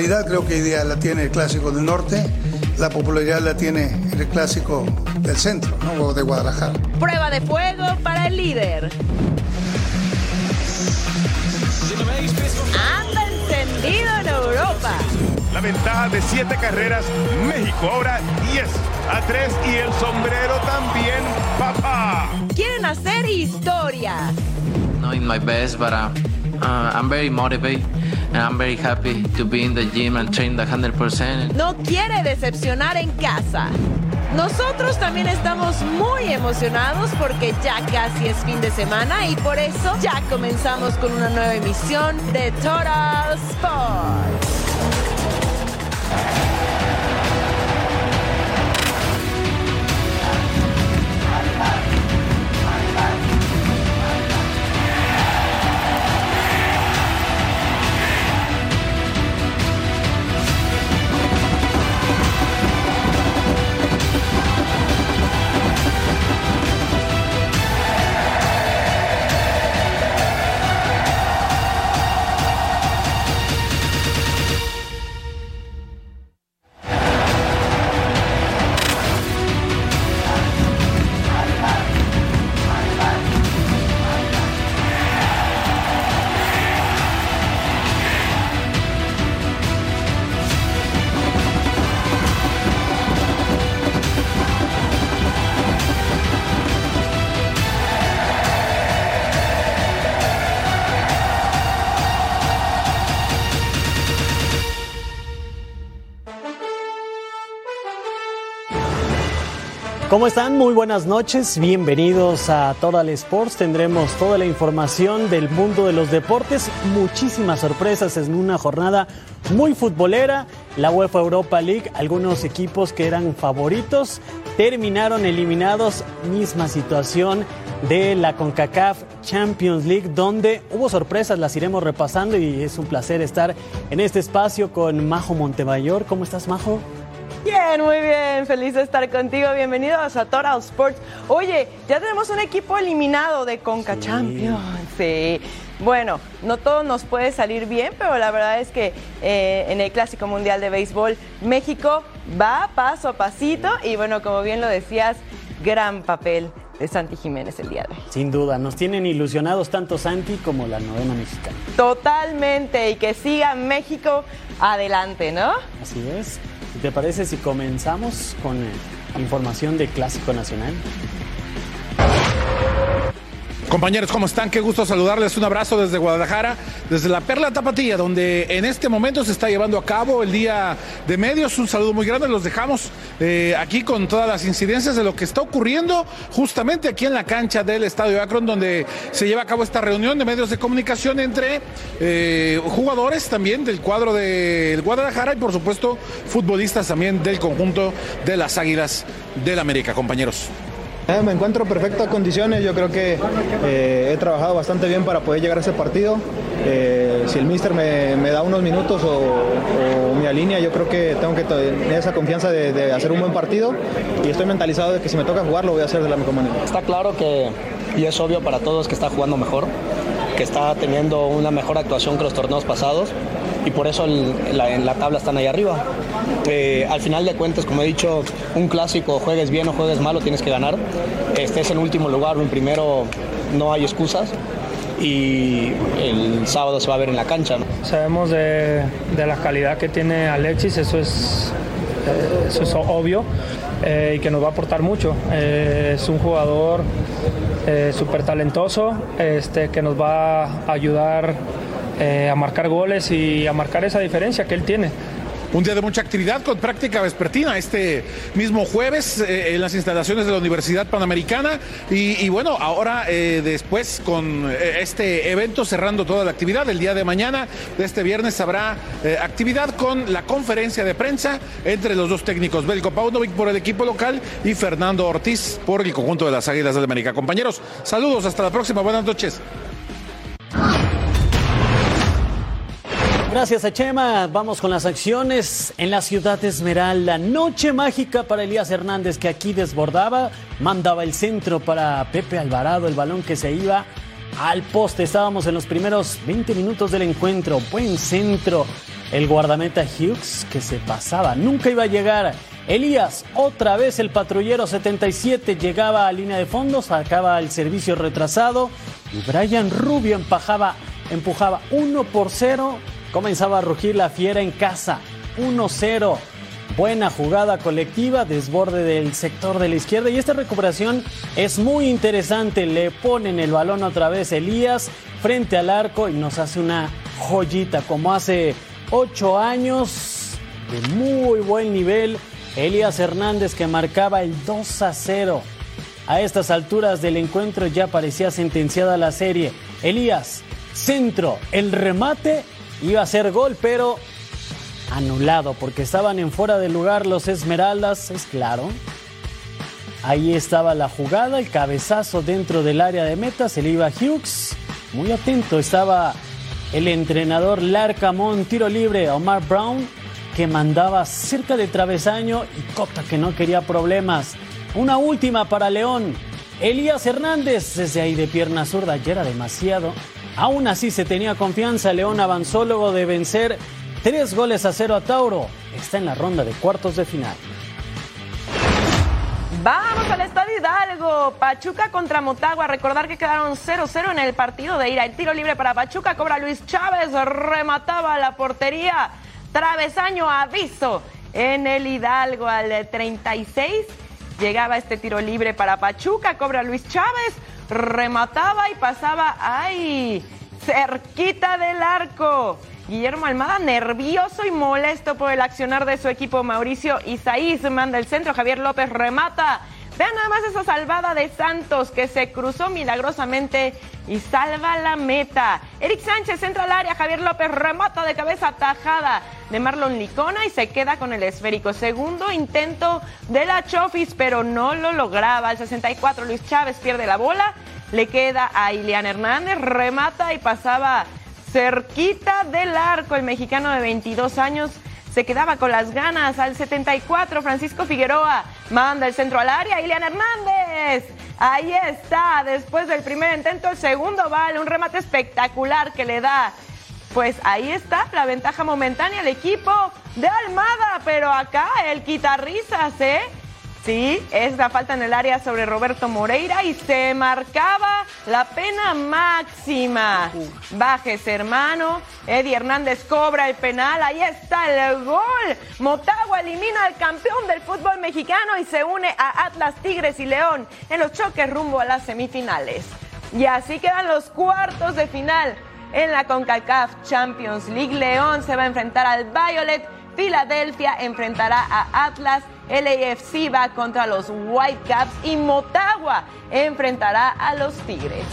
La calidad creo que hoy día la tiene el clásico del norte, la popularidad la tiene el clásico del centro, ¿no? o de Guadalajara. Prueba de fuego para el líder. Anda encendido en Europa. La ventaja de siete carreras, México ahora 10 a 3 y el sombrero también, papá. Quieren hacer historia. not in my best, but uh, uh, I'm very motivated I'm very happy to be in the gym and train the 100%. No quiere decepcionar en casa. Nosotros también estamos muy emocionados porque ya casi es fin de semana y por eso ya comenzamos con una nueva emisión de Total Sports. ¿Cómo están? Muy buenas noches, bienvenidos a Total Sports. Tendremos toda la información del mundo de los deportes, muchísimas sorpresas en una jornada muy futbolera. La UEFA Europa League, algunos equipos que eran favoritos terminaron eliminados. Misma situación de la CONCACAF Champions League, donde hubo sorpresas, las iremos repasando y es un placer estar en este espacio con Majo Montemayor. ¿Cómo estás, Majo? Bien, muy bien, feliz de estar contigo. Bienvenidos a Total Sports. Oye, ya tenemos un equipo eliminado de Conca Champions. Sí. Bueno, no todo nos puede salir bien, pero la verdad es que eh, en el Clásico Mundial de Béisbol, México va paso a pasito y bueno, como bien lo decías, gran papel de Santi Jiménez el día de hoy. Sin duda, nos tienen ilusionados tanto Santi como la novena mexicana. Totalmente, y que siga México adelante, ¿no? Así es. ¿Te parece si comenzamos con eh, información de Clásico Nacional? Compañeros, ¿cómo están? Qué gusto saludarles. Un abrazo desde Guadalajara, desde la Perla Tapatía, donde en este momento se está llevando a cabo el Día de Medios. Un saludo muy grande. Los dejamos eh, aquí con todas las incidencias de lo que está ocurriendo justamente aquí en la cancha del Estadio Akron, donde se lleva a cabo esta reunión de medios de comunicación entre eh, jugadores también del cuadro del Guadalajara y, por supuesto, futbolistas también del conjunto de las Águilas del América, compañeros. Eh, me encuentro en perfectas condiciones, yo creo que eh, he trabajado bastante bien para poder llegar a ese partido. Eh, si el míster me, me, da unos minutos o, o, me alinea, yo creo que tengo que tener esa confianza de, de, hacer un buen partido y estoy mentalizado de que si me toca jugar lo voy a hacer de la mejor manera. Está claro que, y es obvio para todos que está jugando mejor, que está teniendo una mejor actuación que los torneos pasados y por eso la, en la tabla están ahí arriba. Eh, al final de cuentas, como he dicho, un clásico, juegues bien o juegues mal, lo tienes que ganar. Estés en último lugar o en primero, no hay excusas. Y el sábado se va a ver en la cancha. Sabemos de, la calidad que tiene Alexis, eso es, eh, eso es obvio eh, y que nos va a aportar mucho. Es un jugador súper talentoso este, que nos va a ayudar a marcar goles y a marcar esa diferencia que él tiene. Un día de mucha actividad con práctica vespertina este mismo jueves eh, en las instalaciones de la Universidad Panamericana. Y, bueno, ahora eh, después con eh, este evento cerrando toda la actividad, el día de mañana, de este viernes, habrá actividad con la conferencia de prensa entre los dos técnicos, Belko Paunovic por el equipo local y Fernando Ortiz por el conjunto de las Águilas de América. Compañeros, saludos, hasta la próxima, buenas noches. Gracias a Chema. Vamos con las acciones en la ciudad de Esmeralda. Noche mágica para Elías Hernández que aquí desbordaba. Mandaba el centro para Pepe Alvarado, el balón que se iba al poste. Estábamos en los primeros 20 minutos del encuentro. Buen centro. El guardameta Hughes que se pasaba. Nunca iba a llegar. Elías, otra vez el patrullero 77 llegaba a línea de fondo, sacaba el servicio retrasado y Brian Rubio empujaba, empujaba 1 por 0. Comenzaba a rugir la fiera en casa. 1-0. Buena jugada colectiva, desborde del sector de la izquierda y esta recuperación es muy interesante. Le ponen el balón otra vez Elías frente al arco y nos hace una joyita como hace ocho años de muy buen nivel. Elías Hernández que marcaba el 2 a 0. A estas alturas del encuentro ya parecía sentenciada la serie. Elías, centro, el remate iba a ser gol, pero anulado porque estaban en fuera de lugar los Esmeraldas, es claro. Ahí estaba la jugada, el cabezazo dentro del área de meta, se le iba a Hughes. Muy atento estaba el entrenador Larcamón, tiro libre, Omar Brown, que mandaba cerca de travesaño y Cota que no quería problemas. Una última para León. Elías Hernández desde ahí de pierna zurda, ya era demasiado. Aún así se tenía confianza, León avanzó luego de vencer tres goles a cero a Tauro. Está en la ronda de cuartos de final. Vamos al Estadio Hidalgo. Pachuca contra Motagua. Recordar que quedaron 0-0 en el partido de ira. El tiro libre para Pachuca. Cobra Luis Chávez. Remataba la portería. Travesaño aviso en el Hidalgo al 36. Llegaba este tiro libre para Pachuca. Cobra Luis Chávez. Remataba y pasaba. ¡Ay! Cerquita del arco. Guillermo Almada nervioso y molesto por el accionar de su equipo. Mauricio Isaíz manda el centro. Javier López remata. Vean nada más esa salvada de Santos que se cruzó milagrosamente y salva la meta. Eric Sánchez entra al área. Javier López remata de cabeza tajada de Marlon Licona y se queda con el esférico. Segundo intento de la Chofis, pero no lo lograba. Al 64 Luis Chávez pierde la bola. Le queda a Ilian Hernández. Remata y pasaba cerquita del arco. El mexicano de 22 años se quedaba con las ganas. Al 74, Francisco Figueroa manda el centro al área. Ilian Hernández. Ahí está. Después del primer intento, el segundo vale. Un remate espectacular que le da. Pues ahí está la ventaja momentánea al equipo de Almada. Pero acá el quitarrisas, ¿eh? Sí, es la falta en el área sobre Roberto Moreira y se marcaba la pena máxima. Bajes, hermano. Eddie Hernández cobra el penal. Ahí está el gol. Motagua elimina al campeón del fútbol mexicano y se une a Atlas, Tigres y León en los choques rumbo a las semifinales. Y así quedan los cuartos de final en la CONCACAF Champions League. León se va a enfrentar al Violet. Filadelfia enfrentará a Atlas. LAFC va contra los Whitecaps y Motagua enfrentará a los Tigres.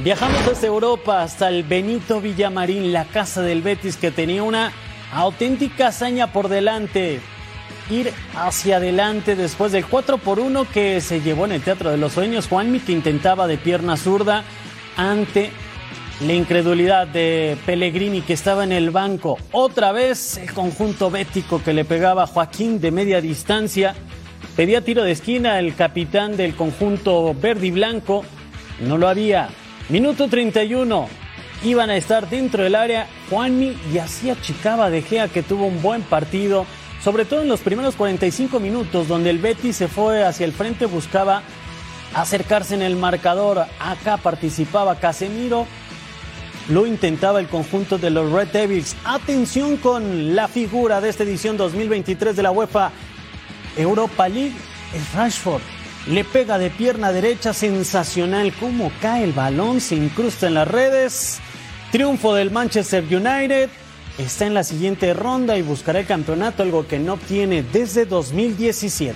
Viajamos desde Europa hasta el Benito Villamarín, la casa del Betis, que tenía una auténtica hazaña por delante. Ir hacia adelante después del 4 por 1 que se llevó en el Teatro de los Sueños. Juanmi que intentaba de pierna zurda ante la incredulidad de Pellegrini que estaba en el banco. Otra vez el conjunto bético que le pegaba a Joaquín de media distancia. Pedía tiro de esquina el capitán del conjunto verde y blanco. No lo había. Minuto 31. Iban a estar dentro del área Juanmi y así achicaba De Gea que tuvo un buen partido. Sobre todo en los primeros 45 minutos donde el Betis se fue hacia el frente, buscaba acercarse en el marcador. Acá participaba Casemiro lo intentaba el conjunto de los Red Devils. Atención con la figura de esta edición 2023 de la UEFA Europa League. Es Rashford. Le pega de pierna derecha, sensacional. Cómo cae el balón, se incrusta en las redes. Triunfo del Manchester United. Está en la siguiente ronda y buscará el campeonato, algo que no obtiene desde 2017.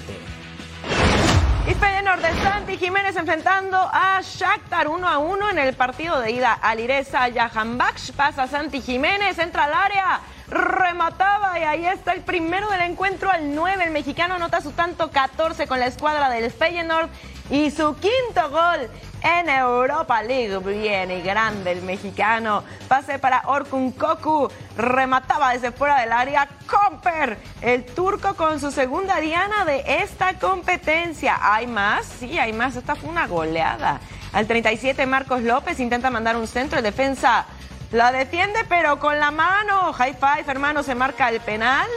Y Feyenoord de Santi Jiménez enfrentando a Shakhtar 1 a 1 en el partido de ida. Alireza Jahanbach pasa Santi Jiménez, entra al área, remataba y ahí está el primero del encuentro al 9. El mexicano anota su tanto 14 con la escuadra del Feyenoord y su quinto gol en Europa League. Bien y grande el mexicano. Pase para Orkun Koku. Remataba desde fuera del área. Comper, el turco con su segunda diana de esta competencia. ¿Hay más? Sí, hay más. Esta fue una goleada. Al 37 Marcos López intenta mandar un centro de defensa. La defiende pero con la mano. High five, hermano, se marca el penal.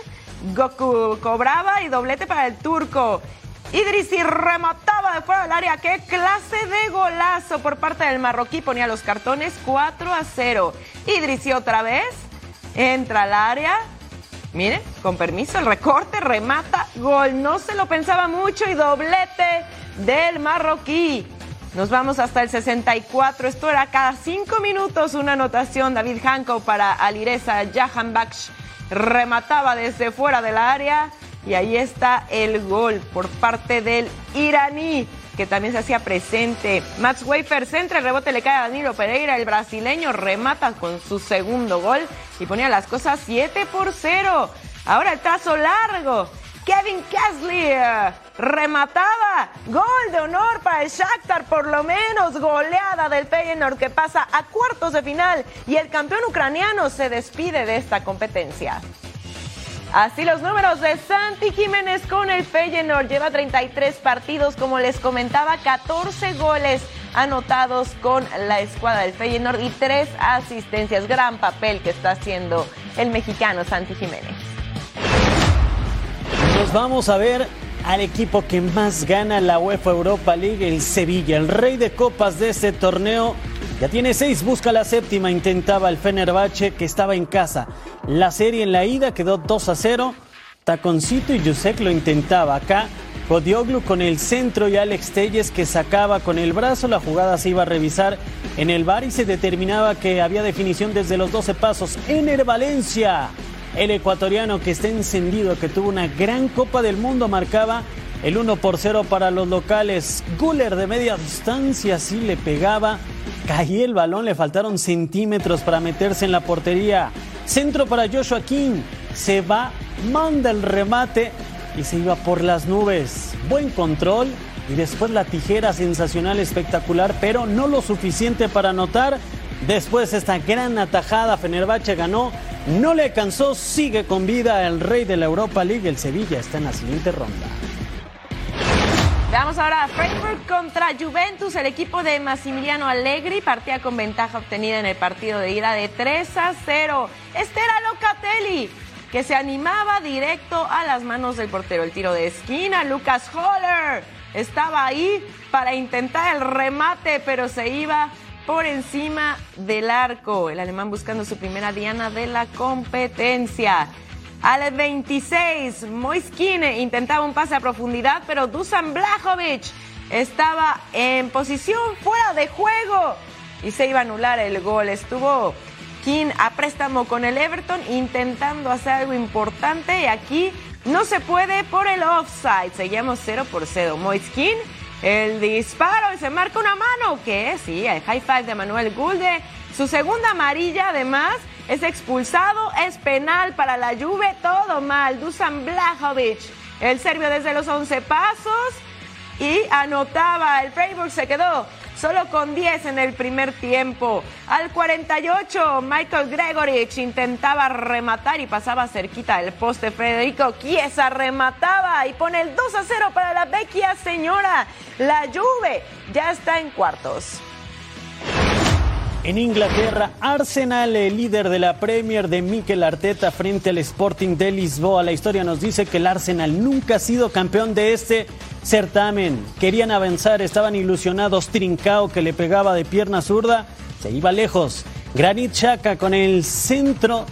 Goku cobraba y doblete para el turco. Idrisi remataba de fuera del área. ¡Qué clase de golazo por parte del marroquí! Ponía los cartones 4 a 0. Idrisi otra vez. Entra al área. Miren, con permiso, el recorte, remata, gol. No se lo pensaba mucho y doblete del marroquí. Nos vamos hasta el 64. Esto era cada cinco minutos una anotación. David Hanko para Alireza Jahan Baksh remataba desde fuera del área. Y ahí está el gol por parte del iraní, que también se hacía presente. Max Wafer centra, el rebote le cae a Danilo Pereira, el brasileño remata con su segundo gol y ponía las cosas 7 por 0. Ahora el trazo largo. Kevin Kesley remataba. Gol de honor para el Shakhtar, por lo menos goleada del Feyenoord que pasa a cuartos de final y el campeón ucraniano se despide de esta competencia. Así los números de Santi Jiménez con el Feyenoord. Lleva 33 partidos, como les comentaba, 14 goles anotados con la escuadra del Feyenoord y 3 asistencias. Gran papel que está haciendo el mexicano Santi Jiménez. Nos vamos a ver al equipo que más gana la UEFA Europa League, el Sevilla, el rey de copas de este torneo. Ya tiene seis, busca la séptima, intentaba el Fenerbahce que estaba en casa. La serie en la ida quedó 2 a 0. Taconcito y Yusek lo intentaba. Acá Godioglu con el centro y Alex Telles que sacaba con el brazo. La jugada se iba a revisar en el bar y se determinaba que había definición desde los 12 pasos. Ener Valencia, el ecuatoriano que está encendido, que tuvo una gran Copa del Mundo, marcaba el 1 por 0 para los locales. Guller de media distancia sí le pegaba. Caía el balón, le faltaron centímetros para meterse en la portería. Centro para Joshua King. Se va, manda el remate y se iba por las nubes. Buen control y después la tijera sensacional, espectacular, pero no lo suficiente para anotar. Después esta gran atajada, Fenerbahce ganó, no le alcanzó, sigue con vida el rey de la Europa League, el Sevilla está en la siguiente ronda. Veamos ahora a Frankfurt contra Juventus, el equipo de Massimiliano Allegri partía con ventaja obtenida en el partido de ida de 3 a 0. Este era Locatelli, que se animaba directo a las manos del portero. El tiro de esquina, Lucas Holler estaba ahí para intentar el remate, pero se iba por encima del arco. El alemán buscando su primera diana de la competencia. Al 26, Moiskine intentaba un pase a profundidad, pero Dusan Blajovic estaba en posición fuera de juego y se iba a anular el gol. Estuvo King a préstamo con el Everton intentando hacer algo importante y aquí no se puede por el offside. Seguimos 0 por 0. Moiskin, el disparo y se marca una mano. que Sí, el high five de Manuel Gulde. Su segunda amarilla además es expulsado, es penal para la Juve, todo mal. Dusan Blajovic, el serbio desde los 11 pasos y anotaba. El Freiburg se quedó solo con 10 en el primer tiempo. Al 48, Michael Gregorich intentaba rematar y pasaba cerquita del poste. Federico Chiesa remataba y pone el 2 a 0 para la vecchia señora. La Juve ya está en cuartos. En Inglaterra, Arsenal, el líder de la Premier de Mikel Arteta frente al Sporting de Lisboa. La historia nos dice que el Arsenal nunca ha sido campeón de este certamen. Querían avanzar, estaban ilusionados. Trincao que le pegaba de pierna zurda, se iba lejos. Granit Xhaka con el centro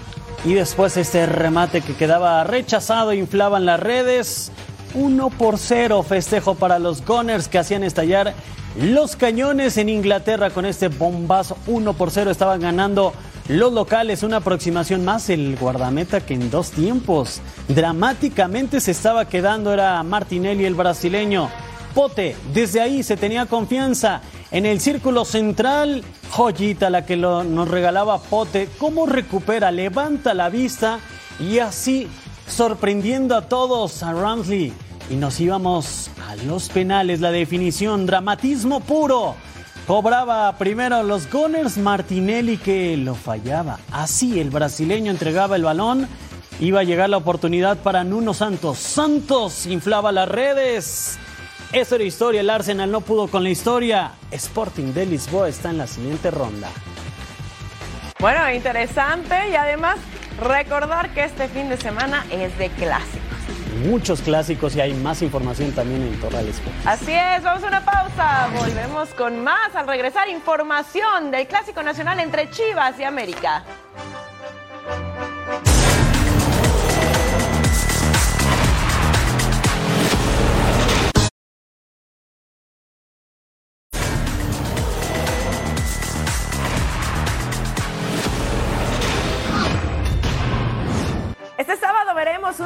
y después este remate que quedaba rechazado, inflaban las redes. 1 por 0 festejo para los Gunners que hacían estallar los cañones en Inglaterra con este bombazo 1 por 0 estaban ganando los locales, una aproximación más el guardameta que en dos tiempos dramáticamente se estaba quedando era Martinelli el brasileño. Pote, desde ahí se tenía confianza en el círculo central Joyita la que lo, nos regalaba Pote. ¿Cómo recupera? Levanta la vista y así sorprendiendo a todos a Ramsley. Y nos íbamos a los penales, la definición, dramatismo puro. Cobraba primero los Gunners Martinelli que lo fallaba. Así el brasileño entregaba el balón. Iba a llegar la oportunidad para Nuno Santos. Santos inflaba las redes. Eso era historia. El Arsenal no pudo con la historia. Sporting de Lisboa está en la siguiente ronda. Bueno, interesante y además recordar que este fin de semana es de clásicos. Muchos clásicos y hay más información también en Sports. Así es, vamos a una pausa. Volvemos con más al regresar información del Clásico Nacional entre Chivas y América.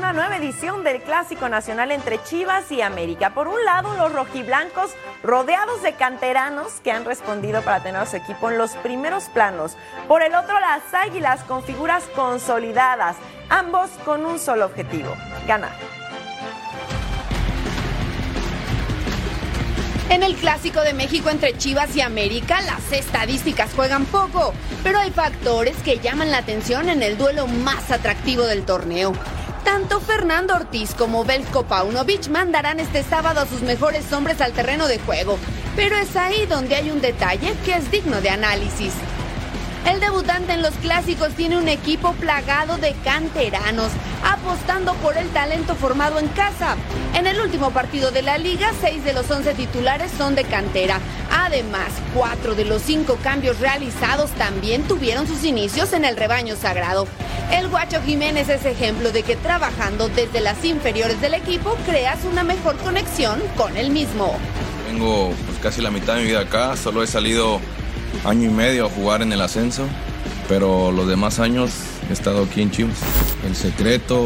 Una nueva edición del Clásico Nacional entre Chivas y América. Por un lado, los rojiblancos rodeados de canteranos que han respondido para tener a su equipo en los primeros planos. Por el otro, las águilas con figuras consolidadas, ambos con un solo objetivo, ganar. En el Clásico de México entre Chivas y América, las estadísticas juegan poco, pero hay factores que llaman la atención en el duelo más atractivo del torneo. Tanto Fernando Ortiz como Belko Paunovic mandarán este sábado a sus mejores hombres al terreno de juego, pero es ahí donde hay un detalle que es digno de análisis. El debutante en los clásicos tiene un equipo plagado de canteranos, apostando por el talento formado en casa. En el último partido de la liga, seis de los once titulares son de cantera. Además, cuatro de los cinco cambios realizados también tuvieron sus inicios en el rebaño sagrado. El Guacho Jiménez es ejemplo de que trabajando desde las inferiores del equipo creas una mejor conexión con el mismo. Tengo pues, casi la mitad de mi vida acá, solo he salido año y medio a jugar en el ascenso, pero los demás años he estado aquí en Chivas. El secreto,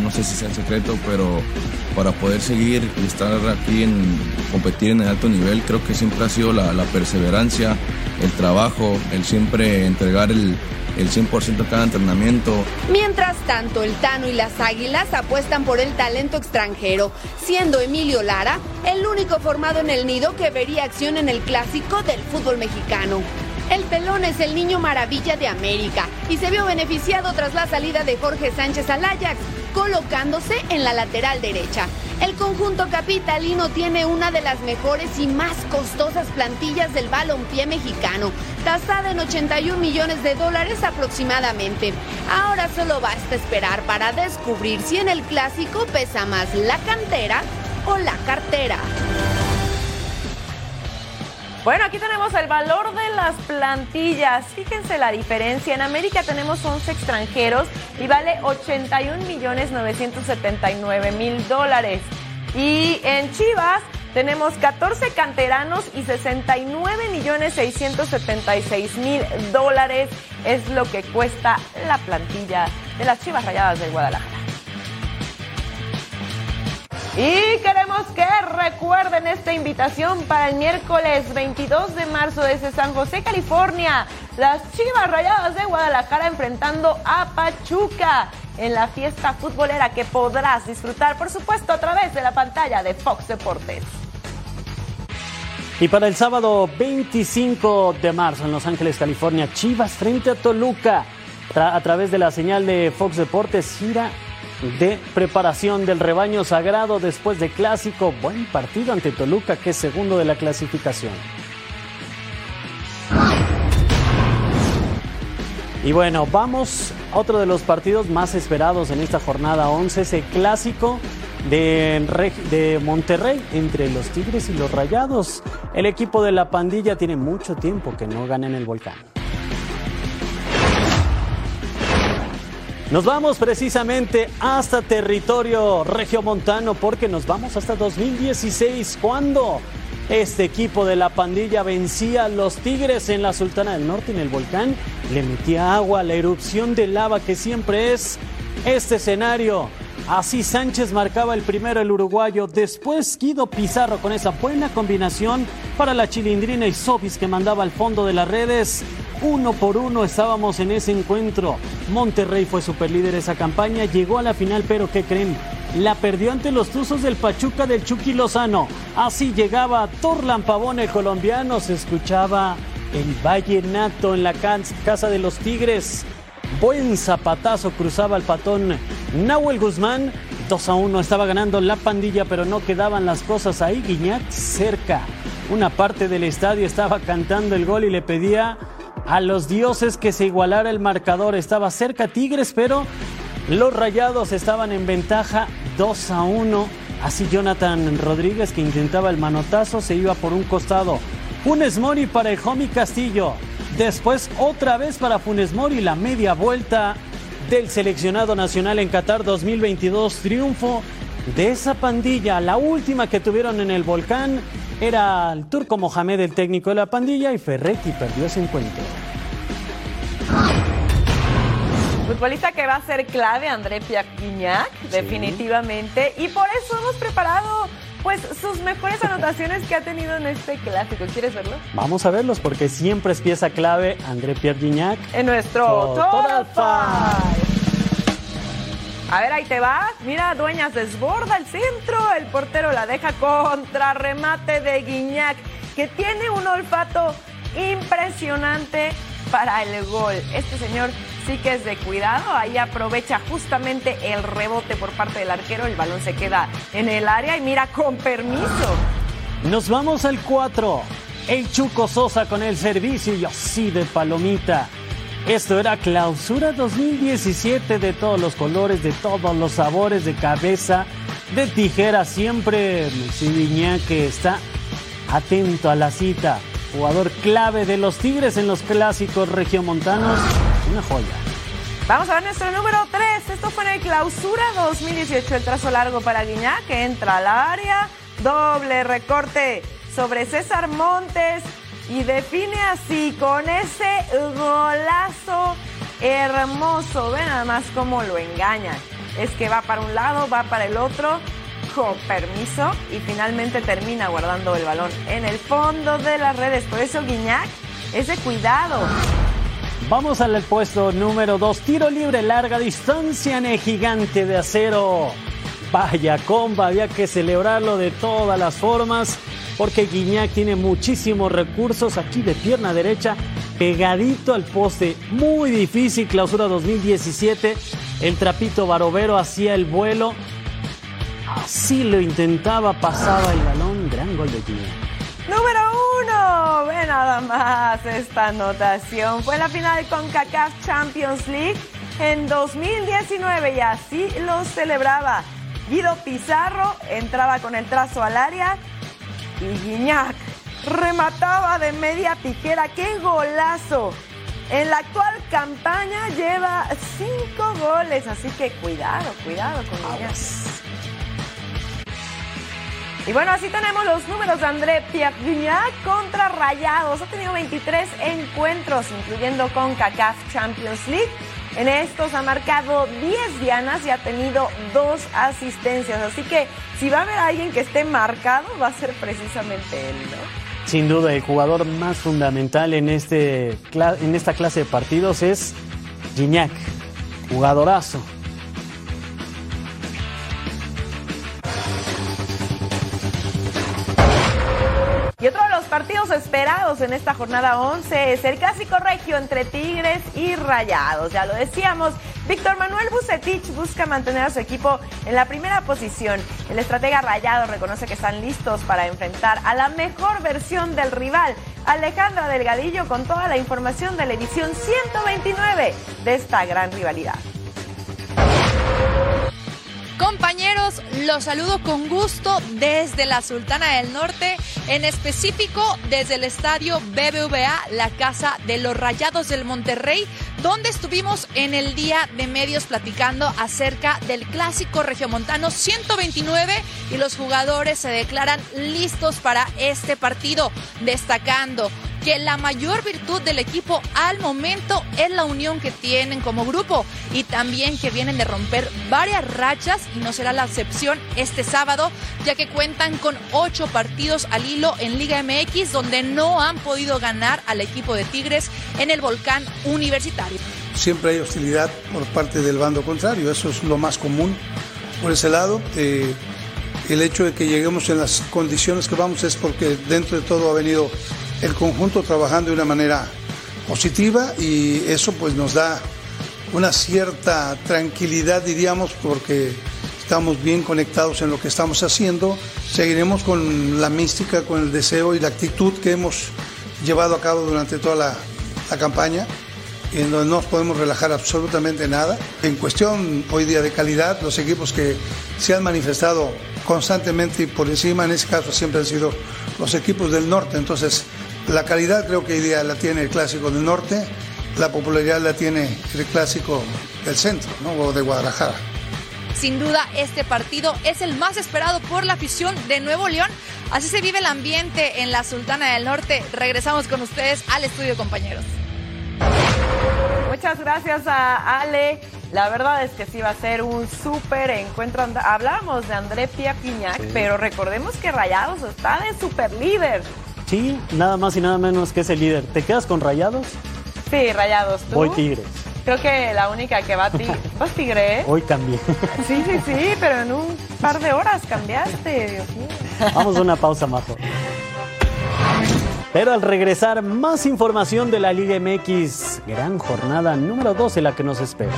no sé si sea el secreto, pero para poder seguir y estar aquí en competir en el alto nivel, creo que siempre ha sido la, la perseverancia, el trabajo, el siempre entregar el, el 100% cada entrenamiento. Mientras tanto, el Tano y las Águilas apuestan por el talento extranjero, siendo Emilio Lara el único formado en el nido que vería acción en el clásico del fútbol mexicano. El pelón es el niño maravilla de América y se vio beneficiado tras la salida de Jorge Sánchez al Ajax, colocándose en la lateral derecha. El conjunto capitalino tiene una de las mejores y más costosas plantillas del balompié mexicano, tasada en 81 millones de dólares aproximadamente. Ahora solo basta esperar para descubrir si en el clásico pesa más la cantera o la cartera. Bueno, aquí tenemos el valor de las plantillas. Fíjense la diferencia. En América tenemos 11 extranjeros y vale 81 millones 979 mil dólares. Y en Chivas tenemos 14 canteranos y 69 millones 676 mil dólares es lo que cuesta la plantilla de las Chivas Rayadas de Guadalajara. Y queremos que recuerden esta invitación para el miércoles 22 de marzo desde San José, California. Las Chivas Rayadas de Guadalajara enfrentando a Pachuca en la fiesta futbolera que podrás disfrutar, por supuesto, a través de la pantalla de Fox Deportes. Y para el sábado 25 de marzo en Los Ángeles, California, Chivas frente a Toluca. A través de la señal de Fox Deportes, gira de preparación del rebaño sagrado después de clásico. Buen partido ante Toluca, que es segundo de la clasificación. Y bueno, vamos a otro de los partidos más esperados en esta jornada 11, ese clásico de, de Monterrey entre los Tigres y los Rayados. El equipo de la pandilla tiene mucho tiempo que no gana en el volcán. Nos vamos precisamente hasta territorio regiomontano porque nos vamos hasta 2016 cuando este equipo de la pandilla vencía a los Tigres en la Sultana del Norte en el volcán, le metía agua a la erupción de lava que siempre es este escenario Así Sánchez marcaba el primero el uruguayo, después Guido Pizarro con esa buena combinación para la chilindrina y Sobis que mandaba al fondo de las redes. Uno por uno estábamos en ese encuentro. Monterrey fue superlíder esa campaña, llegó a la final, pero ¿qué creen? La perdió ante los Tuzos del Pachuca del Chucky Lozano. Así llegaba Torlan Pavón, el colombiano, se escuchaba el vallenato en la casa de los Tigres. Buen zapatazo cruzaba el patón Nahuel Guzmán. 2 a 1 estaba ganando la pandilla, pero no quedaban las cosas ahí. Guiñac cerca. Una parte del estadio estaba cantando el gol y le pedía a los dioses que se igualara el marcador. Estaba cerca Tigres, pero los rayados estaban en ventaja 2 a 1. Así Jonathan Rodríguez, que intentaba el manotazo, se iba por un costado. Funes Mori para el homie Castillo. Después otra vez para Funes Mori la media vuelta del seleccionado nacional en Qatar 2022. Triunfo de esa pandilla, la última que tuvieron en el volcán. Era el turco Mohamed el técnico de la pandilla y Ferretti perdió ese encuentro. Futbolista que va a ser clave, André Piaquiñac, definitivamente. Y por eso hemos preparado pues sus mejores anotaciones que ha tenido en este clásico. ¿Quieres verlo? Vamos a verlos porque siempre es pieza clave André Pierre Gignac. En nuestro Total A ver, ahí te vas. Mira, Dueñas desborda el centro. El portero la deja contra remate de Guiñac, que tiene un olfato impresionante para el gol. Este señor sí que es de cuidado. Ahí aprovecha justamente el rebote por parte del arquero. El balón se queda en el área y mira con permiso. Nos vamos al 4. El Chuco Sosa con el servicio y así de palomita. Esto era clausura 2017 de todos los colores, de todos los sabores, de cabeza, de tijera. Siempre Messi que está atento a la cita. Jugador clave de los Tigres en los clásicos regiomontanos. Una joya. Vamos a ver nuestro número 3. Esto fue en el clausura 2018. El trazo largo para Guiñac que entra al área. Doble recorte sobre César Montes. Y define así con ese golazo hermoso. Ven nada más cómo lo engañan. Es que va para un lado, va para el otro con permiso y finalmente termina guardando el balón en el fondo de las redes. Por eso Guiñac es de cuidado. Vamos al puesto número 2. Tiro libre, larga distancia en el gigante de acero. Vaya comba, había que celebrarlo de todas las formas porque Guiñac tiene muchísimos recursos aquí de pierna derecha, pegadito al poste. Muy difícil, clausura 2017. El trapito barovero hacía el vuelo. Así lo intentaba, pasaba el balón. Gran gol de Guiñac. Número uno, ve nada más esta anotación. Fue la final con CACAF Champions League en 2019 y así lo celebraba. Guido Pizarro entraba con el trazo al área y Guiñac remataba de media tijera. ¡Qué golazo! En la actual campaña lleva cinco goles, así que cuidado, cuidado con Guiñac. Y bueno, así tenemos los números de André Pierre contra Rayados. Ha tenido 23 encuentros, incluyendo con CACAF Champions League. En estos ha marcado 10 dianas y ha tenido dos asistencias. Así que si va a haber alguien que esté marcado, va a ser precisamente él, ¿no? Sin duda, el jugador más fundamental en, este, en esta clase de partidos es Gignac. Jugadorazo. Partidos esperados en esta jornada 11 es el clásico regio entre Tigres y Rayados. Ya lo decíamos, Víctor Manuel Bucetich busca mantener a su equipo en la primera posición. El estratega Rayado reconoce que están listos para enfrentar a la mejor versión del rival. Alejandra Delgadillo con toda la información de la edición 129 de esta gran rivalidad. Compañeros, los saludo con gusto desde la Sultana del Norte, en específico desde el estadio BBVA, la casa de los Rayados del Monterrey, donde estuvimos en el día de medios platicando acerca del clásico regiomontano 129 y los jugadores se declaran listos para este partido, destacando que la mayor virtud del equipo al momento es la unión que tienen como grupo y también que vienen de romper varias rachas y no será la excepción este sábado, ya que cuentan con ocho partidos al hilo en Liga MX donde no han podido ganar al equipo de Tigres en el volcán universitario. Siempre hay hostilidad por parte del bando contrario, eso es lo más común por ese lado. Eh, el hecho de que lleguemos en las condiciones que vamos es porque dentro de todo ha venido el conjunto trabajando de una manera positiva y eso pues nos da una cierta tranquilidad diríamos porque estamos bien conectados en lo que estamos haciendo, seguiremos con la mística, con el deseo y la actitud que hemos llevado a cabo durante toda la, campaña en donde no podemos relajar absolutamente nada. En cuestión hoy día de calidad, los equipos que se han manifestado constantemente y por encima, en ese caso siempre han sido los equipos del norte. Entonces, la calidad creo que hoy día la tiene el clásico del norte, la popularidad la tiene el clásico del centro, ¿no? o de Guadalajara. Sin duda, este partido es el más esperado por la afición de Nuevo León. Así se vive el ambiente en la Sultana del Norte. Regresamos con ustedes al estudio, compañeros. Muchas gracias a Ale. La verdad es que sí va a ser un súper encuentro. Hablábamos de André Pia Piñac, pero recordemos que Rayados está de super líder. Sí, nada más y nada menos que ese líder. ¿Te quedas con Rayados? Sí, Rayados. ¿Tú? Voy Tigres. Creo que la única que va a Tigres. ¿Vas Tigre? Hoy cambié. Sí, sí, sí, pero en un par de horas cambiaste, Dios mío. Vamos a una pausa, Majo. Pero al regresar, más información de la Liga MX. Gran jornada número 12 la que nos espera.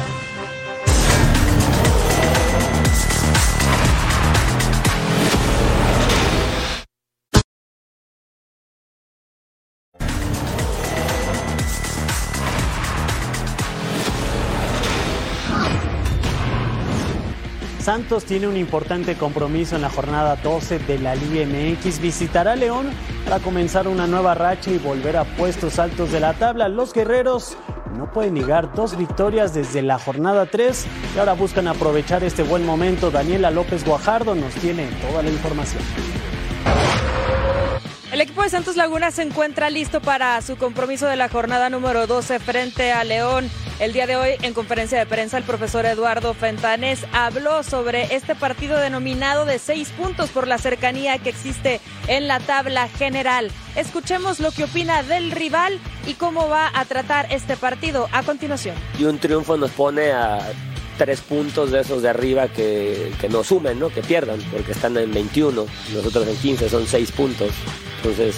Santos tiene un importante compromiso en la jornada 12 de la Liga MX. Visitará León para comenzar una nueva racha y volver a puestos altos de la tabla. Los guerreros no pueden negar dos victorias desde la jornada 3 y ahora buscan aprovechar este buen momento. Daniela López Guajardo nos tiene toda la información. El equipo de Santos Laguna se encuentra listo para su compromiso de la jornada número 12 frente a León. El día de hoy, en conferencia de prensa, el profesor Eduardo Fentanes habló sobre este partido denominado de seis puntos por la cercanía que existe en la tabla general. Escuchemos lo que opina del rival y cómo va a tratar este partido a continuación. Y un triunfo nos pone a tres puntos de esos de arriba que, que no sumen, ¿no? que pierdan, porque están en 21, nosotros en 15, son seis puntos. Entonces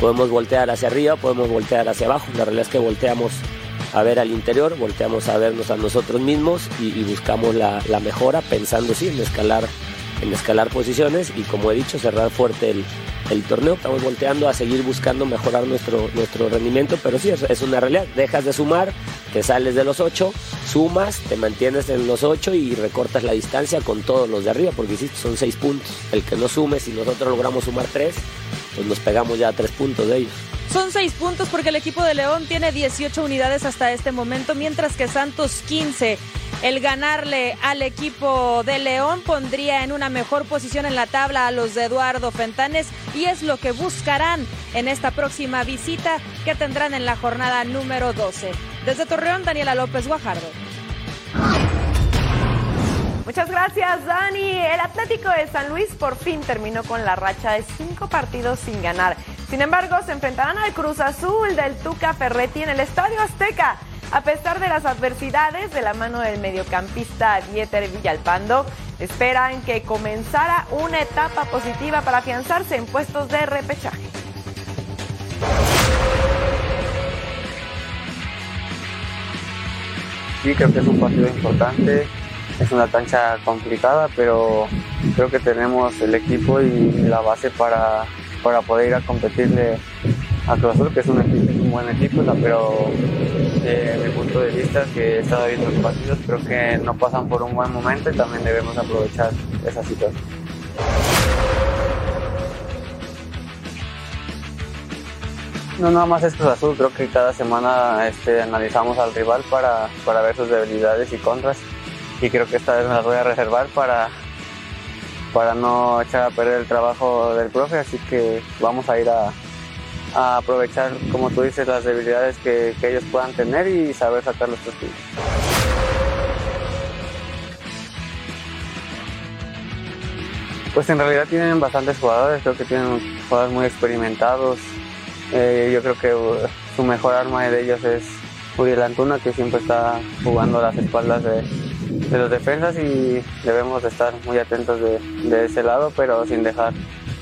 podemos voltear hacia arriba, podemos voltear hacia abajo. La realidad es que volteamos a ver al interior, volteamos a vernos a nosotros mismos y, buscamos la, mejora pensando sí en escalar, en escalar posiciones y como he dicho cerrar fuerte el, torneo. Estamos volteando a seguir buscando mejorar nuestro, rendimiento, pero sí, es, es, una realidad. Dejas de sumar, te sales de los ocho, sumas, te mantienes en los ocho y recortas la distancia con todos los de arriba, porque sí, son seis puntos. El que no sume, si nosotros logramos sumar tres, pues nos pegamos ya a tres puntos de ellos. Son seis puntos porque el equipo de León tiene 18 unidades hasta este momento, mientras que Santos 15. El ganarle al equipo de León pondría en una mejor posición en la tabla a los de Eduardo Fentanes y es lo que buscarán en esta próxima visita que tendrán en la jornada número 12. Desde Torreón, Daniela López Guajardo. Muchas gracias, Dani. El Atlético de San Luis por fin terminó con la racha de cinco partidos sin ganar. Sin embargo, se enfrentarán al Cruz Azul del Tuca Ferretti en el Estadio Azteca. A pesar de las adversidades de la mano del mediocampista Dieter Villalpando, esperan que comenzara una etapa positiva para afianzarse en puestos de repechaje. Sí, creo que es un partido importante es una cancha complicada, pero creo que tenemos el equipo y la base para, para poder ir a competirle a Cruz Azul, que es un, equipo, un buen equipo, pero eh, mi punto de vista, que he estado viendo los partidos, creo que no pasan por un buen momento y también debemos aprovechar esa situación. No, nada más es Azul, creo que cada semana este, analizamos al rival para, para ver sus debilidades y contras y creo que esta vez me las voy a reservar para, para no echar a perder el trabajo del profe, así que vamos a ir a, aprovechar, como tú dices, las debilidades que, que ellos puedan tener y saber sacar los partidos. Pues en realidad tienen bastantes jugadores, creo que tienen jugadores muy experimentados. Eh, yo creo que uh, su mejor arma de ellos es Uriel Antuna, que siempre está jugando a las espaldas de, de los defensas y debemos de estar muy atentos de, de, ese lado, pero sin dejar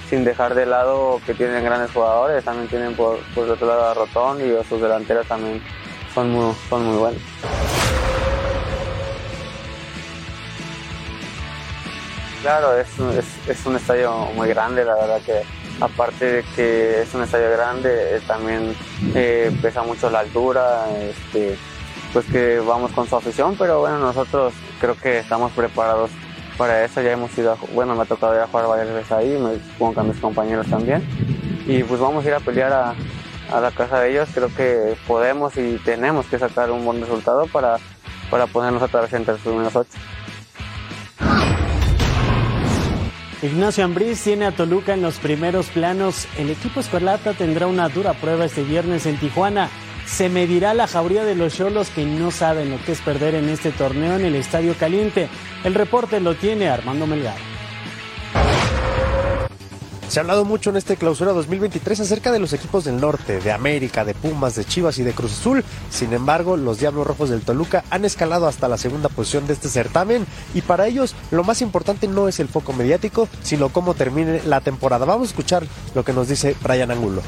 sin dejar de lado que tienen grandes jugadores, también tienen por, por el otro lado a Rotón y sus delanteros también son muy, son muy buenos. Claro, es, es, es, un estadio muy grande, la verdad que aparte de que es un estadio grande, eh, también eh, pesa mucho la altura, este, pues que vamos con su afición, pero bueno, nosotros creo que estamos preparados para eso, ya hemos ido, a, bueno, me ha tocado ir a jugar varias veces ahí, me supongo que a mis compañeros también, y pues vamos a ir a pelear a, a la casa de ellos, creo que podemos y tenemos que sacar un buen resultado para, para ponernos otra vez entre los primeros ocho. Ignacio Ambriz tiene a Toluca en los primeros planos. El equipo escarlata tendrá una dura prueba este viernes en Tijuana. Se medirá la jauría de los cholos que no saben lo que es perder en este torneo en el Estadio Caliente. El reporte lo tiene Armando Melgar. Se ha hablado mucho en este clausura 2023 acerca de los equipos del norte, de América, de Pumas, de Chivas y de Cruz Azul. Sin embargo, los Diablos Rojos del Toluca han escalado hasta la segunda posición de este certamen y para ellos lo más importante no es el foco mediático, sino cómo termine la temporada. Vamos a escuchar lo que nos dice Brian Angulo.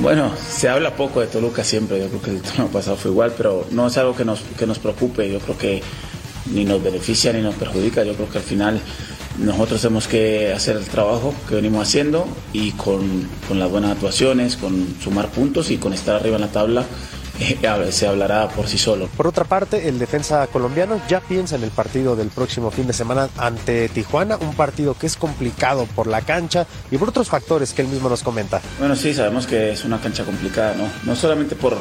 Bueno, se habla poco de Toluca siempre, yo creo que el torneo pasado fue igual, pero no es algo que nos, que nos preocupe, yo creo que ni nos beneficia ni nos perjudica, yo creo que al final nosotros tenemos que hacer el trabajo que venimos haciendo y con, con las buenas actuaciones, con sumar puntos y con estar arriba en la tabla se hablará por sí solo. Por otra parte, el defensa colombiano ya piensa en el partido del próximo fin de semana ante Tijuana, un partido que es complicado por la cancha y por otros factores que él mismo nos comenta. Bueno, sí, sabemos que es una cancha complicada, ¿no? No solamente por,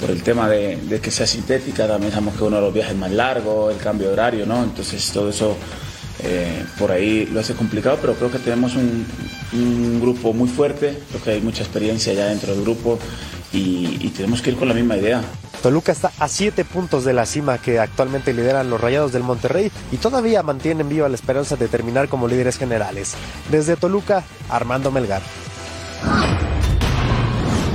por el tema de, de que sea sintética, también sabemos que uno de los viajes más largo, el cambio de horario, ¿no? Entonces todo eso eh, por ahí lo hace complicado, pero creo que tenemos un, un, grupo muy fuerte, creo que hay mucha experiencia ya dentro del grupo y, y, tenemos que ir con la misma idea. Toluca está a siete puntos de la cima que actualmente lideran los Rayados del Monterrey y todavía mantienen viva la esperanza de terminar como líderes generales. Desde Toluca, Armando Melgar.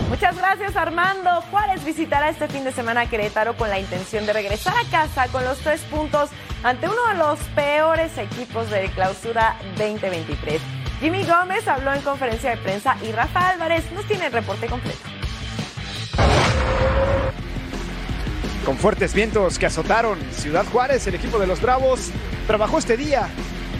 Muchas gracias Armando. Juárez visitará este fin de semana a Querétaro con la intención de regresar a casa con los tres puntos ante uno de los peores equipos de clausura 2023. Jimmy Gómez habló en conferencia de prensa y Rafa Álvarez nos tiene el reporte completo. Con fuertes vientos que azotaron Ciudad Juárez, el equipo de los Bravos trabajó este día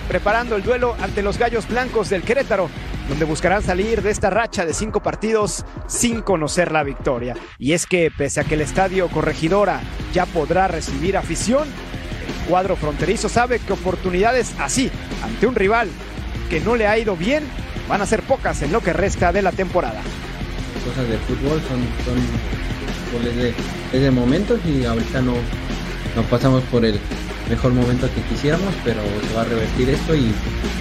preparando el duelo ante los Gallos Blancos del Querétaro, donde buscarán salir de esta racha de cinco partidos sin conocer la victoria. Y es que pese a que el estadio Corregidora ya podrá recibir afición, el cuadro fronterizo sabe que oportunidades así, ante un rival que no le ha ido bien, van a ser pocas en lo que resta de la temporada. Cosas de fútbol son de, es de momentos y ahorita no, no pasamos por el mejor momento que quisiéramos, pero se va a revertir esto y,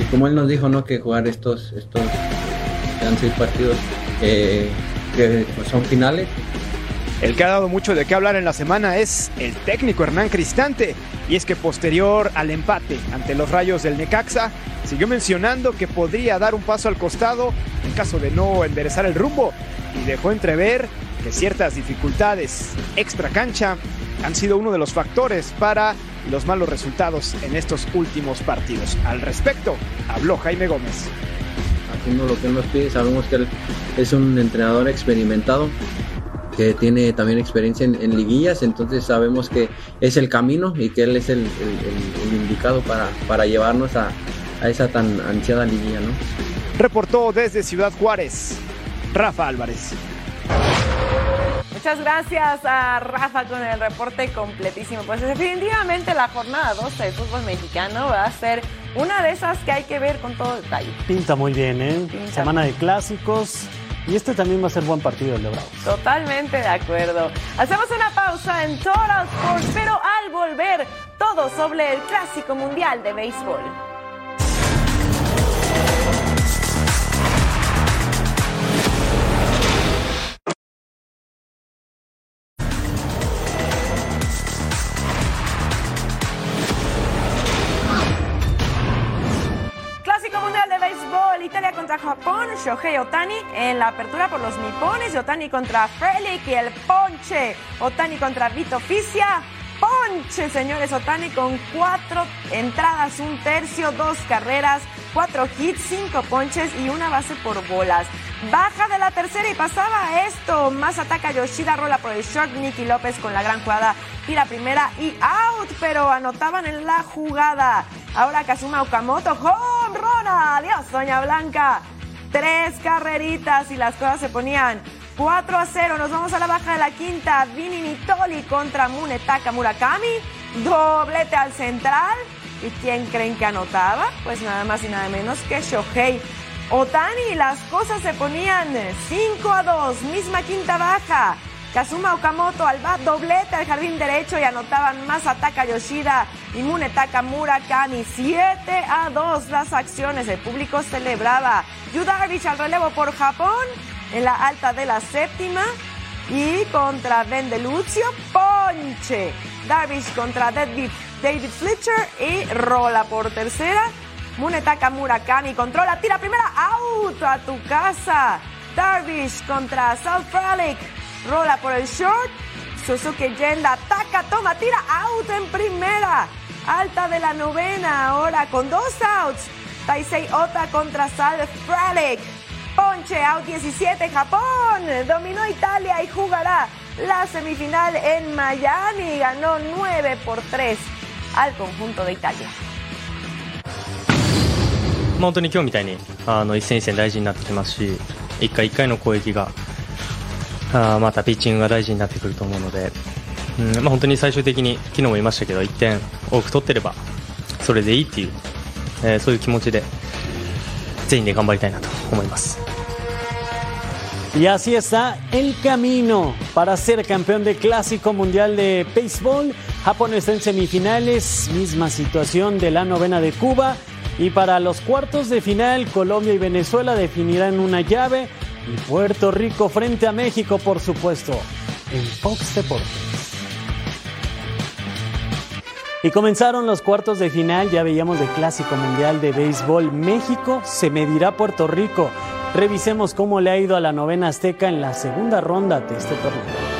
y como él nos dijo, ¿no? Que jugar estos, estos han seis partidos eh, que pues, son finales. El que ha dado mucho de qué hablar en la semana es el técnico Hernán Cristante. Y es que posterior al empate ante los rayos del Necaxa, siguió mencionando que podría dar un paso al costado en caso de no enderezar el rumbo. Y dejó entrever que ciertas dificultades extra cancha han sido uno de los factores para los malos resultados en estos últimos partidos. Al respecto, habló Jaime Gómez. Haciendo lo que él nos pide, sabemos que él es un entrenador experimentado que tiene también experiencia en, en, liguillas, entonces sabemos que es el camino y que él es el, el, el, el indicado para, para llevarnos a, a, esa tan ansiada liguilla. ¿no? Reportó desde Ciudad Juárez, Rafa Álvarez. Muchas gracias a Rafa con el reporte completísimo. Pues definitivamente la jornada 12 del fútbol mexicano va a ser una de esas que hay que ver con todo detalle. Pinta muy bien, ¿eh? Pinta Semana de clásicos. Y este también va a ser buen partido el de Bravos. Totalmente de acuerdo. Hacemos una pausa en Total Sports, pero al volver, todo sobre el Clásico Mundial de Béisbol. Shohei Otani en la apertura por los nipones, Otani contra Frelick y el ponche. Otani contra Vito Ficia. Ponche, señores, Otani con cuatro entradas, un tercio, dos carreras, cuatro hits, cinco ponches y una base por bolas. Baja de la tercera y pasaba esto. Más ataca Yoshida, rola por el short. Nicky López con la gran jugada. Tira primera y out, pero anotaban en la jugada. Ahora Kazuma Okamoto, home run. Adiós, Doña Blanca. Tres carreritas y las cosas se ponían 4 a 0. Nos vamos a la baja de la quinta. Vini Mitoli contra Munetaka Murakami. Doblete al central. ¿Y quién creen que anotaba? Pues nada más y nada menos que Shohei Otani. Las cosas se ponían 5 a 2. Misma quinta baja. Kazuma Okamoto al bat, doblete al jardín derecho y anotaban más ataca Yoshida y Munetaka Murakami. 7 a 2 las acciones. El público celebraba. Yu Darvish al relevo por Japón en la alta de la séptima. Y contra Ben Lucio, ponche. Darvish contra David, David Fletcher y rola por tercera. Munetaka Murakami controla, tira primera, out a tu casa. Darvish contra Sal Frelick, rola por el short. Suzuki Yenda ataca, toma, tira, out en primera Alta de la novena, ahora con dos outs. Taisei Ota contra Sal Frelick. Ponche, out 17, Japón. Dominó Italia y jugará la semifinal en Miami. Ganó 9 por 3 al conjunto de Italia. 本当に今日みたいにあの一戦一戦大事になってきますし一回一回の攻撃があまたピッチングが大事になってくると思うので、 うんまあ、本当に最終的に昨日も言いましたけど1点多く取ってればそれでいいっていう、えーそういう気持ちで全員で頑張りたいなと思います Y así está el camino para ser campeón de Clásico Mundial de Béisbol. Japón está en semifinales, misma situación de la novena de Cuba. Y para los cuartos de final, Colombia y Venezuela definirán una llave. Y Puerto Rico frente a México, por supuesto, en Fox Deportes. Y comenzaron los cuartos de final, ya veíamos de Clásico Mundial de Béisbol. México se medirá a Puerto Rico. Revisemos cómo le ha ido a la novena azteca en la segunda ronda de este torneo.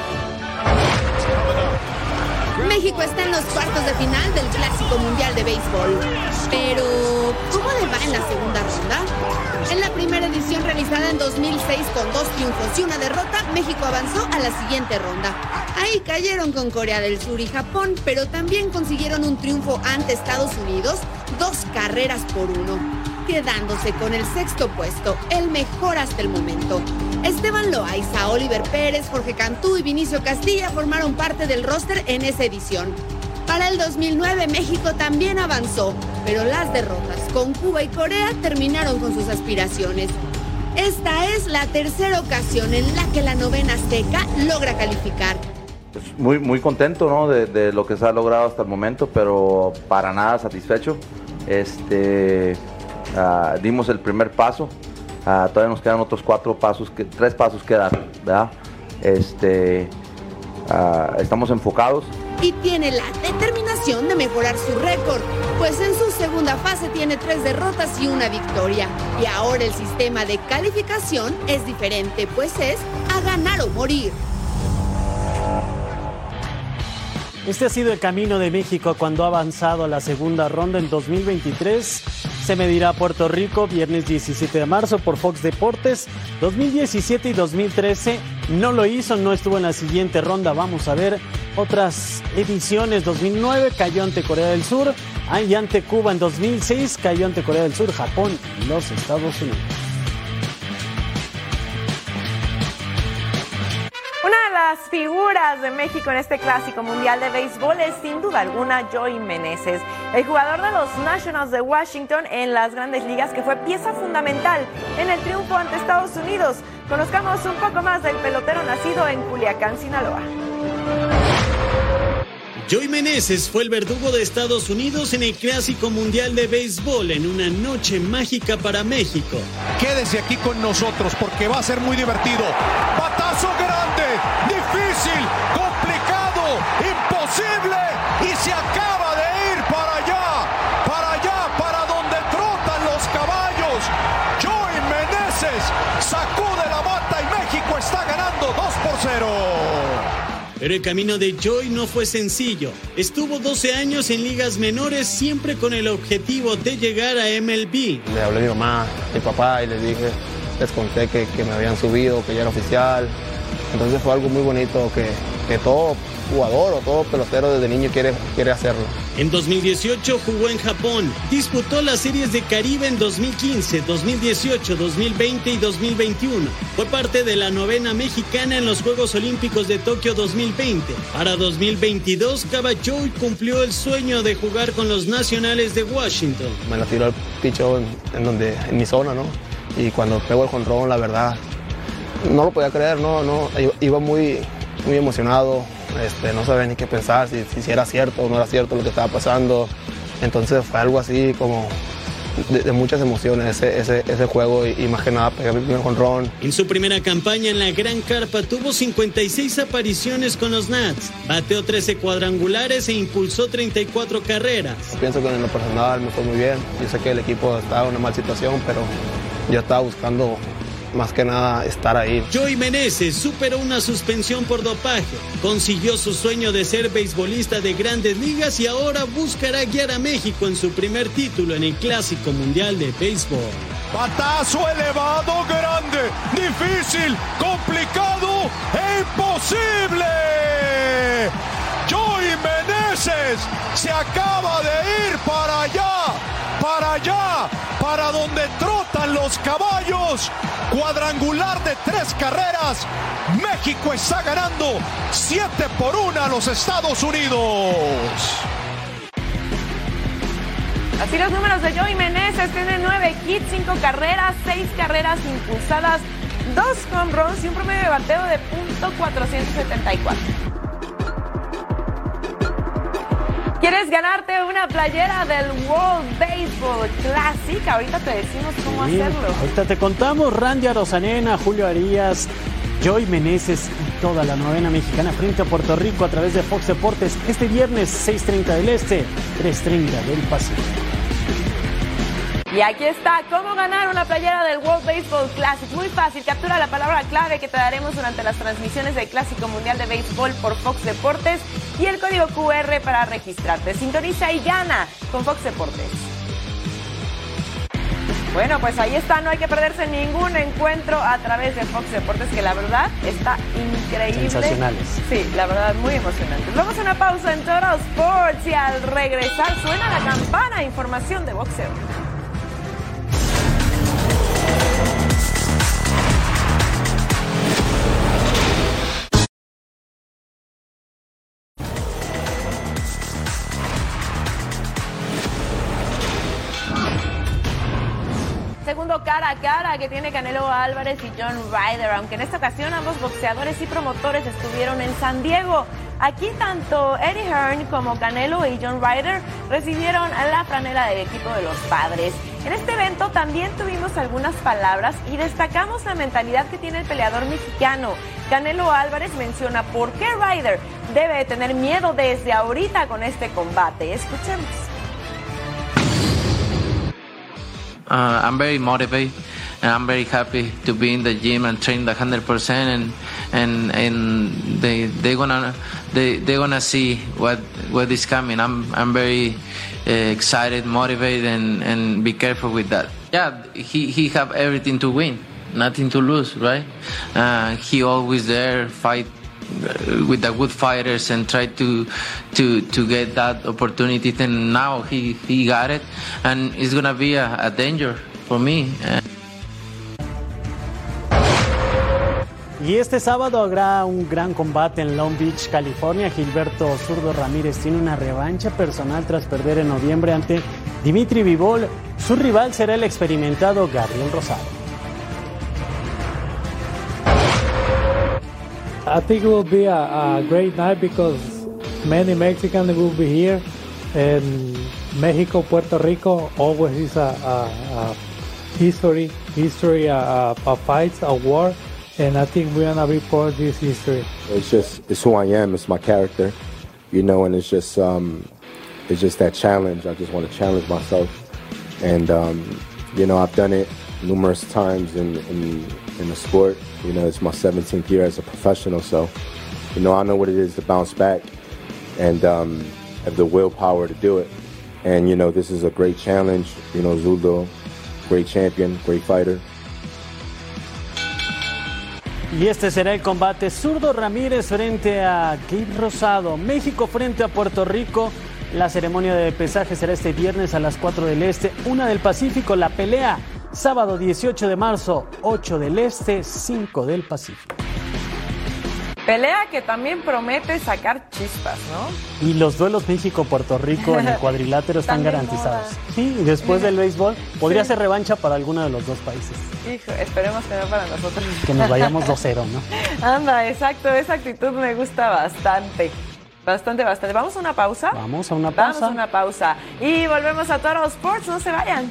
México está en los cuartos de final del Clásico Mundial de Béisbol. Pero, ¿cómo le va en la segunda ronda? En la primera edición realizada en 2006 con dos triunfos y una derrota, México avanzó a la siguiente ronda. Ahí cayeron con Corea del Sur y Japón, pero también consiguieron un triunfo ante Estados Unidos, dos carreras por uno, quedándose con el sexto puesto, el mejor hasta el momento. Esteban Loaiza, Oliver Pérez, Jorge Cantú y Vinicio Castilla formaron parte del roster en esa edición. Para el 2009 México también avanzó, pero las derrotas con Cuba y Corea terminaron con sus aspiraciones. Esta es la tercera ocasión en la que la novena azteca logra calificar. Muy, muy contento ¿no? de, de lo que se ha logrado hasta el momento, pero para nada satisfecho. Este, ah, dimos el primer paso, ah, todavía nos quedan otros cuatro pasos, que, tres pasos que dar, ¿verdad? Este, ah, estamos enfocados. y tiene la determinación de mejorar su récord, pues en su segunda fase tiene tres derrotas y una victoria. Y ahora el sistema de calificación es diferente, pues es a ganar o morir. Este ha sido el camino de México cuando ha avanzado a la segunda ronda en 2023. Se medirá a Puerto Rico viernes 17 de marzo por Fox Deportes. 2017 y 2013 no lo hizo, no estuvo en la siguiente ronda. Vamos a ver otras ediciones. 2009 cayó ante Corea del Sur. Y ante Cuba en 2006 cayó ante Corea del Sur, Japón y los Estados Unidos. Las figuras de México en este clásico mundial de béisbol es sin duda alguna Joey Meneses, el jugador de los Nationals de Washington en las grandes ligas que fue pieza fundamental en el triunfo ante Estados Unidos. Conozcamos un poco más del pelotero nacido en Culiacán, Sinaloa. Joey Meneses fue el verdugo de Estados Unidos en el Clásico Mundial de Béisbol en una noche mágica para México. Quédese aquí con nosotros porque va a ser muy divertido. Patazo grande, difícil, complicado, imposible y se acaba pero el camino de Joy no fue sencillo. Estuvo 12 años en ligas menores siempre con el objetivo de llegar a MLB. Le hablé a mi mamá, a mi papá y les dije, les conté que, me habían subido, que ya era oficial. Entonces fue algo muy bonito que, que todo jugador o todo pelotero desde niño quiere, quiere hacerlo. En 2018 jugó en Japón, disputó las series de Caribe en 2015, 2018, 2020 y 2021. Fue parte de la novena mexicana en los Juegos Olímpicos de Tokio 2020. Para 2022, Cabachoy cumplió el sueño de jugar con los nacionales de Washington. Me la tiró el picho en, en donde, en mi zona, ¿no? Y cuando pego el jonrón, la verdad, no lo podía creer, no, no, iba muy, muy emocionado, este, no sabía ni qué pensar, si, si, era cierto o no era cierto lo que estaba pasando. Entonces fue algo así como de, de muchas emociones ese, ese, ese juego y, y, más que nada pegar el primer jonrón. En su primera campaña en la Gran Carpa tuvo 56 apariciones con los Nats, bateó 13 cuadrangulares e impulsó 34 carreras. Pienso que en lo personal me fue muy bien. Yo sé que el equipo estaba en una mala situación, pero yo estaba buscando más que nada estar ahí. Joey Meneses superó una suspensión por dopaje, consiguió su sueño de ser beisbolista de grandes ligas y ahora buscará guiar a México en su primer título en el Clásico Mundial de Béisbol. Patazo elevado, grande, difícil, complicado e imposible. Joey Meneses se acaba de ir para allá, para allá, para donde trotan los caballos. Cuadrangular de tres carreras. México está ganando 7 por 1 a los Estados Unidos. Así los números de Joey Meneses tiene 9 hits, 5 carreras, 6 carreras impulsadas, 2 home runs y un promedio de bateo de .474. ¿Quieres ganarte una playera del World Baseball Classic? Ahorita te decimos cómo Bien, hacerlo. Ahorita te contamos Randy Arosanena, Julio Arias, Joy Meneses y toda la novena mexicana frente a Puerto Rico a través de Fox Deportes este viernes 6.30 del Este, 3.30 del Pacífico. Y aquí está, cómo ganar una playera del World Baseball Classic. Muy fácil, captura la palabra clave que te daremos durante las transmisiones del Clásico Mundial de Béisbol por Fox Deportes y el código QR para registrarte. Sintoniza y gana con Fox Deportes. Bueno, pues ahí está, no hay que perderse ningún encuentro a través de Fox Deportes, que la verdad está increíble. Sensacionales. Sí, la verdad, muy emocionante. Vamos a una pausa en Total Sports y al regresar suena la campana, información de boxeo. Que tiene Canelo Álvarez y John Ryder, aunque en esta ocasión ambos boxeadores y promotores estuvieron en San Diego. Aquí tanto Eddie Hearn como Canelo y John Ryder recibieron la franela del equipo de los padres. En este evento también tuvimos algunas palabras y destacamos la mentalidad que tiene el peleador mexicano. Canelo Álvarez menciona por qué Ryder debe tener miedo desde ahorita con este combate. Escuchemos. Uh, I'm very motivated and I'm very happy to be in the gym and train the hundred percent and and and they they gonna they they gonna see what what is coming. I'm I'm very uh, excited, motivated, and and be careful with that. Yeah, he he have everything to win, nothing to lose, right? Uh, he always there fight uh, with the good fighters and try to to to get that opportunity and now he he got it and it's gonna be a, a danger for me Y este sábado habrá un gran combate en Long Beach, California. Gilberto Zurdo Ramírez tiene una revancha personal tras perder en noviembre ante Dimitri Vivol. Su rival será el experimentado Gabriel Rosado. I think it will be a, a great night because many Mexicans will be here, and Mexico, Puerto Rico always is a, a, a history, history, uh, of fights, a war, and I think we're gonna of this history. It's just it's who I am. It's my character, you know, and it's just um, it's just that challenge. I just want to challenge myself, and um, you know, I've done it numerous times in in in the sport. You know, it's my 17th year as a professional, so you know, I know what it is to bounce back and um, have the willpower to do it. And, you know, this is a great challenge. You know, Zuldo, great champion, great fighter. Y este será el combate zurdo Ramírez frente a Gabe Rosado. México frente a Puerto Rico. La ceremonia de pesaje será este viernes a las 4 del Este, 1 del Pacífico. La pelea sábado 18 de marzo, 8 del Este, 5 del Pacífico. Pelea que también promete sacar chispas, ¿no? Y los duelos México-Puerto Rico en el cuadrilátero están garantizados. moda. Sí, y después del béisbol podría Sí. ser revancha para alguno de los dos países. Hijo, esperemos que no para nosotros. Que nos vayamos 2-0, ¿no? Anda, exacto, esa actitud me gusta bastante. Bastante, bastante. ¿Vamos a una pausa? Vamos a una Vamos pausa. a una pausa. Y volvemos a Toro Sports, no se vayan.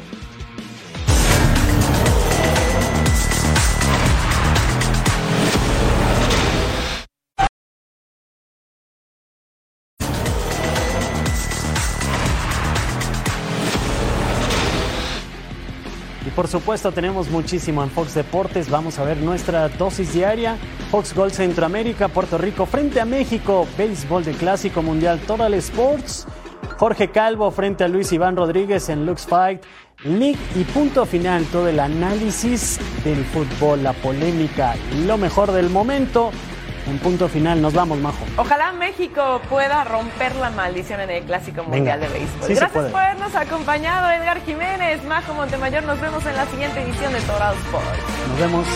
Por supuesto tenemos muchísimo en Fox Deportes. Vamos a ver nuestra dosis diaria. Fox Gold Centroamérica, Puerto Rico frente a México. Béisbol de Clásico Mundial Total Sports. Jorge Calvo frente a Luis Iván Rodríguez en Lux Fight. League y punto final. Todo el análisis del fútbol, la polémica, lo mejor del momento. En punto final nos vamos, Majo. Ojalá México pueda romper la maldición en el Clásico Mundial Venga. de Béisbol. Sí Gracias por habernos acompañado, Edgar Jiménez, Majo Montemayor. Nos vemos en la siguiente edición de Torado Sports. Nos vemos.